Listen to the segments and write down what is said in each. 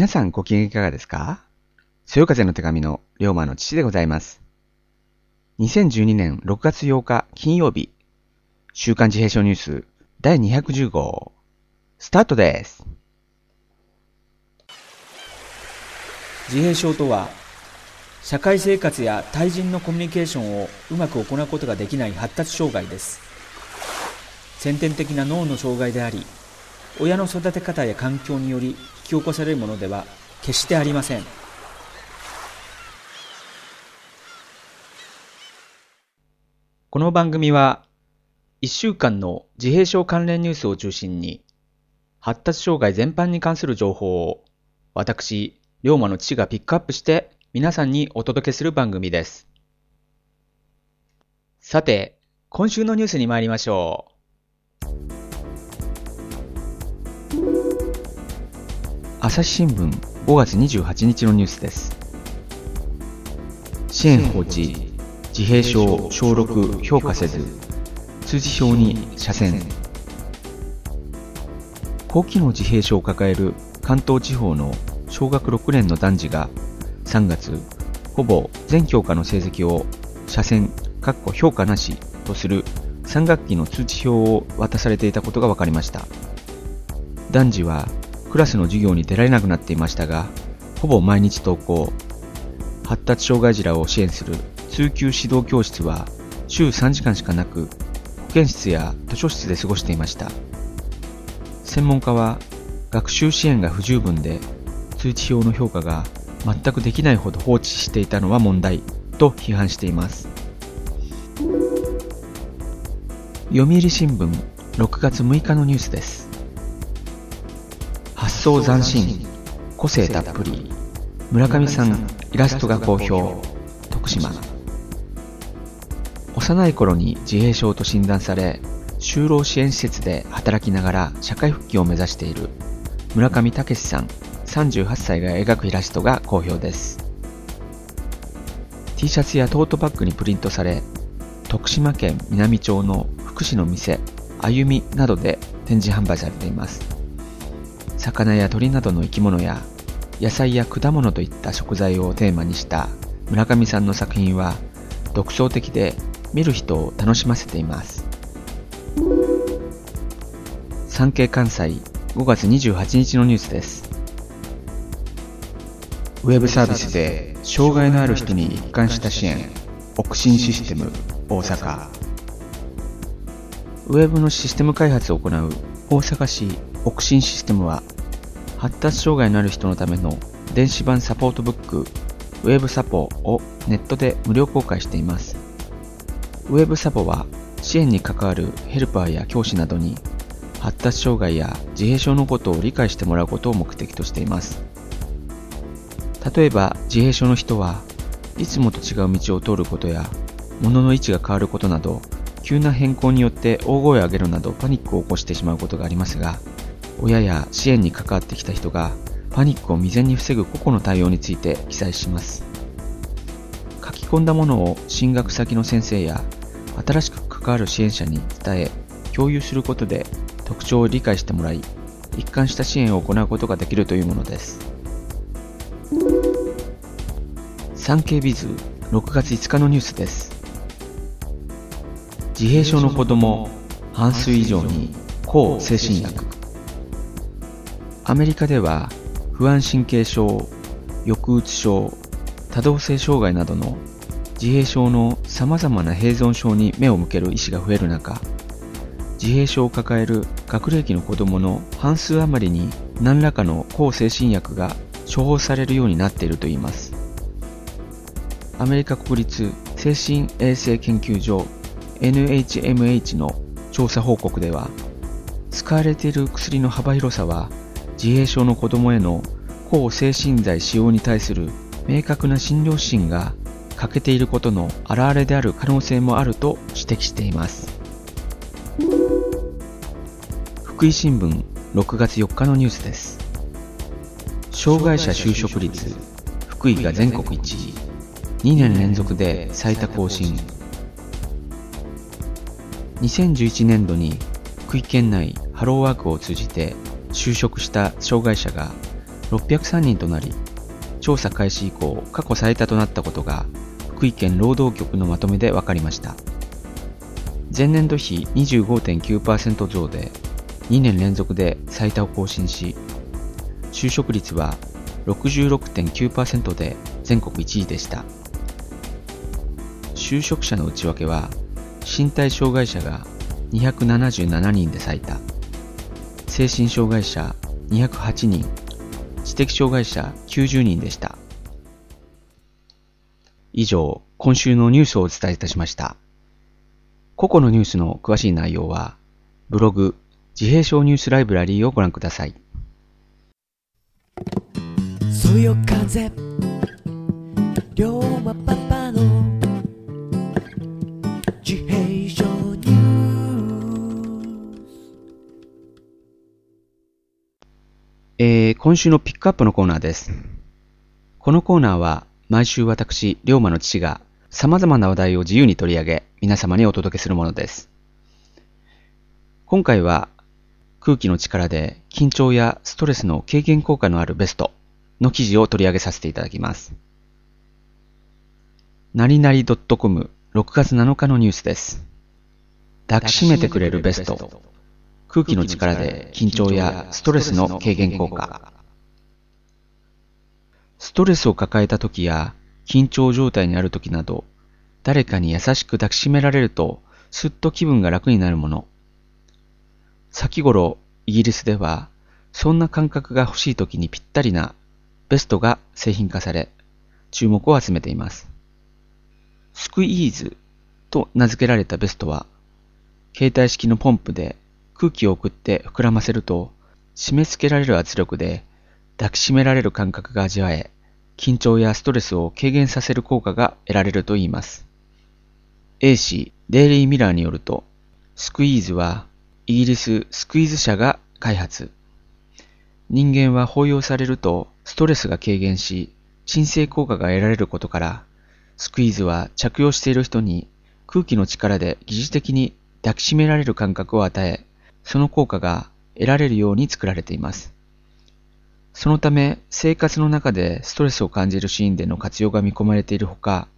皆さんご機嫌いかがですか？そよ風の手紙の龍馬の父でございます。2012年6月8日金曜日、週刊自閉症ニュース第210号、スタートです。自閉症とは社会生活や対人のコミュニケーションをうまく行うことができない発達障害です先天的な脳の障害であり親の育て方や環境によりき起こされるものでは決してありませんこの番組は1週間の自閉症関連ニュースを中心に発達障害全般に関する情報を私龍馬の父がピックアップして皆さんにお届けする番組です。さて、今週のニュースに参りましょう朝日新聞5月28日のニュースです。支援放置、自閉症小6評価せず、通知表に斜線。高機能自閉症を抱える関東地方の小学6年の男児が3月、ほぼ全教科の成績を斜線、かっこ評価なしとする3学期の通知表を渡されていたことが分かりました。男児はクラスの授業に出られなくなっていましたが、ほぼ毎日登校。発達障害児らを支援する通級指導教室は週3時間しかなく、保健室や図書室で過ごしていました。専門家は、学習支援が不十分で、通知表の評価が全くできないほど放置していたのは問題と批判しています。読売新聞6月6日のニュースです。想斬新、個性たっぷり、村上さんイラストが好評、徳島。幼い頃に自閉症と診断され、就労支援施設で働きながら社会復帰を目指している村上武さん38歳が描くイラストが好評です。T シャツやトートバッグにプリントされ徳島県南町の福祉の店歩みなどで展示販売されています。魚や鳥などの生き物や野菜や果物といった食材をテーマにした村上さんの作品は独創的で見る人を楽しませています。産経関西5月28日のニュースです。ウェブサービスで障害のある人に一貫した支援オクシンシステム大阪。ウェブのシステム開発を行う大阪市オクシンシステムは発達障害のある人のための電子版サポートブックウェブサポをネットで無料公開しています。ウェブサポは支援に関わるヘルパーや教師などに発達障害や自閉症のことを理解してもらうことを目的としています。例えば自閉症の人はいつもと違う道を通ることや物の位置が変わることなど急な変更によって大声を上げるなどパニックを起こしてしまうことがありますが親や支援に関わってきた人がパニックを未然に防ぐ個々の対応について記載します。書き込んだものを進学先の先生や新しく関わる支援者に伝え共有することで特徴を理解してもらい一貫した支援を行うことができるというものです。産経ビズ6月5日のニュースです。自閉症の子供半数以上に抗精神薬。アメリカでは不安神経症抑うつ症多動性障害などの自閉症の様々な併存症に目を向ける医師が増える中自閉症を抱える学齢期の子供の半数余りに何らかの抗精神薬が処方されるようになっているといいます。アメリカ国立精神衛生研究所 NHMH の調査報告では使われている薬の幅広さは自閉症の子供への抗精神剤使用に対する明確な診療指針が欠けていることの表れである可能性もあると指摘しています。福井新聞6月4日のニュースです。障害者就職率福井が全国1位。2年連続で最多更新。2011年度に福井県内ハローワークを通じて就職した障害者が603人となり、調査開始以降過去最多となったことが福井県労働局のまとめで分かりました。前年度比25.9%増で2年連続で最多を更新し、就職率は66.9%で全国1位でした。就職者の内訳は、身体障害者が277人で最多、精神障害者208人、知的障害者90人でした。以上、今週のニュースをお伝えいたしました。個々のニュースの詳しい内容は、ブログ、自閉症ニュースライブラリーをご覧ください。そよ風龍馬えー、今週のピックアップのコーナーです。このコーナーは毎週私、龍馬の父が様々な話題を自由に取り上げ皆様にお届けするものです。今回は空気の力で緊張やストレスの軽減効果のあるベストの記事を取り上げさせていただきます。なりなり .com6 月7日のニュースです。抱きしめてくれるベスト。空気の力で緊張やストレスの軽減効果。ストレスを抱えた時や緊張状態にある時など、誰かに優しく抱きしめられると、すっと気分が楽になるもの。先頃、イギリスでは、そんな感覚が欲しい時にぴったりなベストが製品化され、注目を集めています。スクイーズと名付けられたベストは、携帯式のポンプで空気を送って膨らませると、締め付けられる圧力で抱きしめられる感覚が味わえ、緊張やストレスを軽減させる効果が得られるといいます。A 氏デイリーミラーによると、スクイーズはイギリススクイーズ社が開発。人間は包容されるとストレスが軽減し、鎮静効果が得られることから、スクイーズは着用している人に空気の力で疑似的に抱きしめられる感覚を与え、その効果が得られるように作られています。そのため、生活の中でストレスを感じるシーンでの活用が見込まれているほか、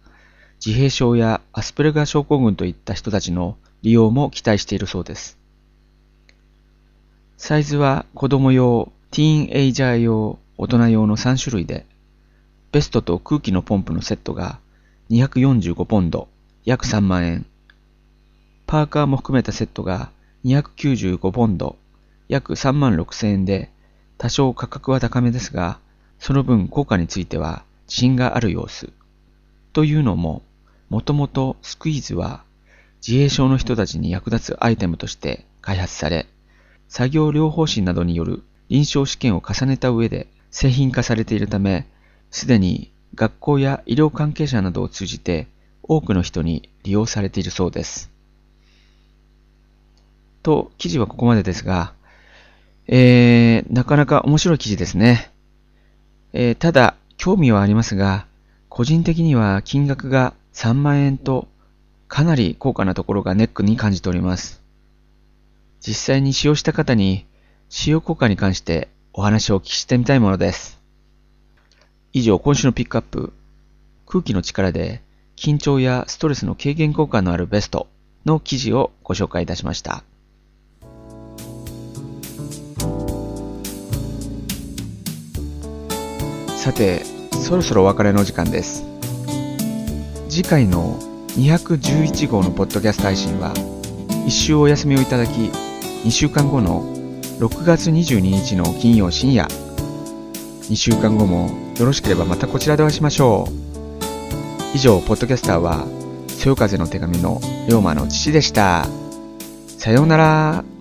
自閉症やアスプルガー症候群といった人たちの利用も期待しているそうです。サイズは子供用、ティーンエイジャー用、大人用の3種類で、ベストと空気のポンプのセットが245ポンド、約3万円。パーカーも含めたセットが295ポンド、約3万6千円で、多少価格は高めですが、その分効果については自信がある様子。というのも、もともとスクイーズは自閉症の人たちに役立つアイテムとして開発され、作業療法士などによる臨床試験を重ねた上で製品化されているため、すでに学校や医療関係者などを通じて多くの人に利用されているそうです。と、記事はここまでですが、えー、なかなか面白い記事ですね。えー、ただ、興味はありますが、個人的には金額が3万円とかなり高価なところがネックに感じております。実際に使用した方に使用効果に関してお話をお聞きしてみたいものです。以上、今週のピックアップ、空気の力で緊張やストレスの軽減効果のあるベストの記事をご紹介いたしました。さて、そろそろお別れの時間です。次回の211号のポッドキャスト配信は、一週お休みをいただき、2週間後の6月22日の金曜深夜、2週間後もよろしければまたこちらでお会いしましょう。以上、ポッドキャスターは、そよ風の手紙の龍馬の父でした。さようなら。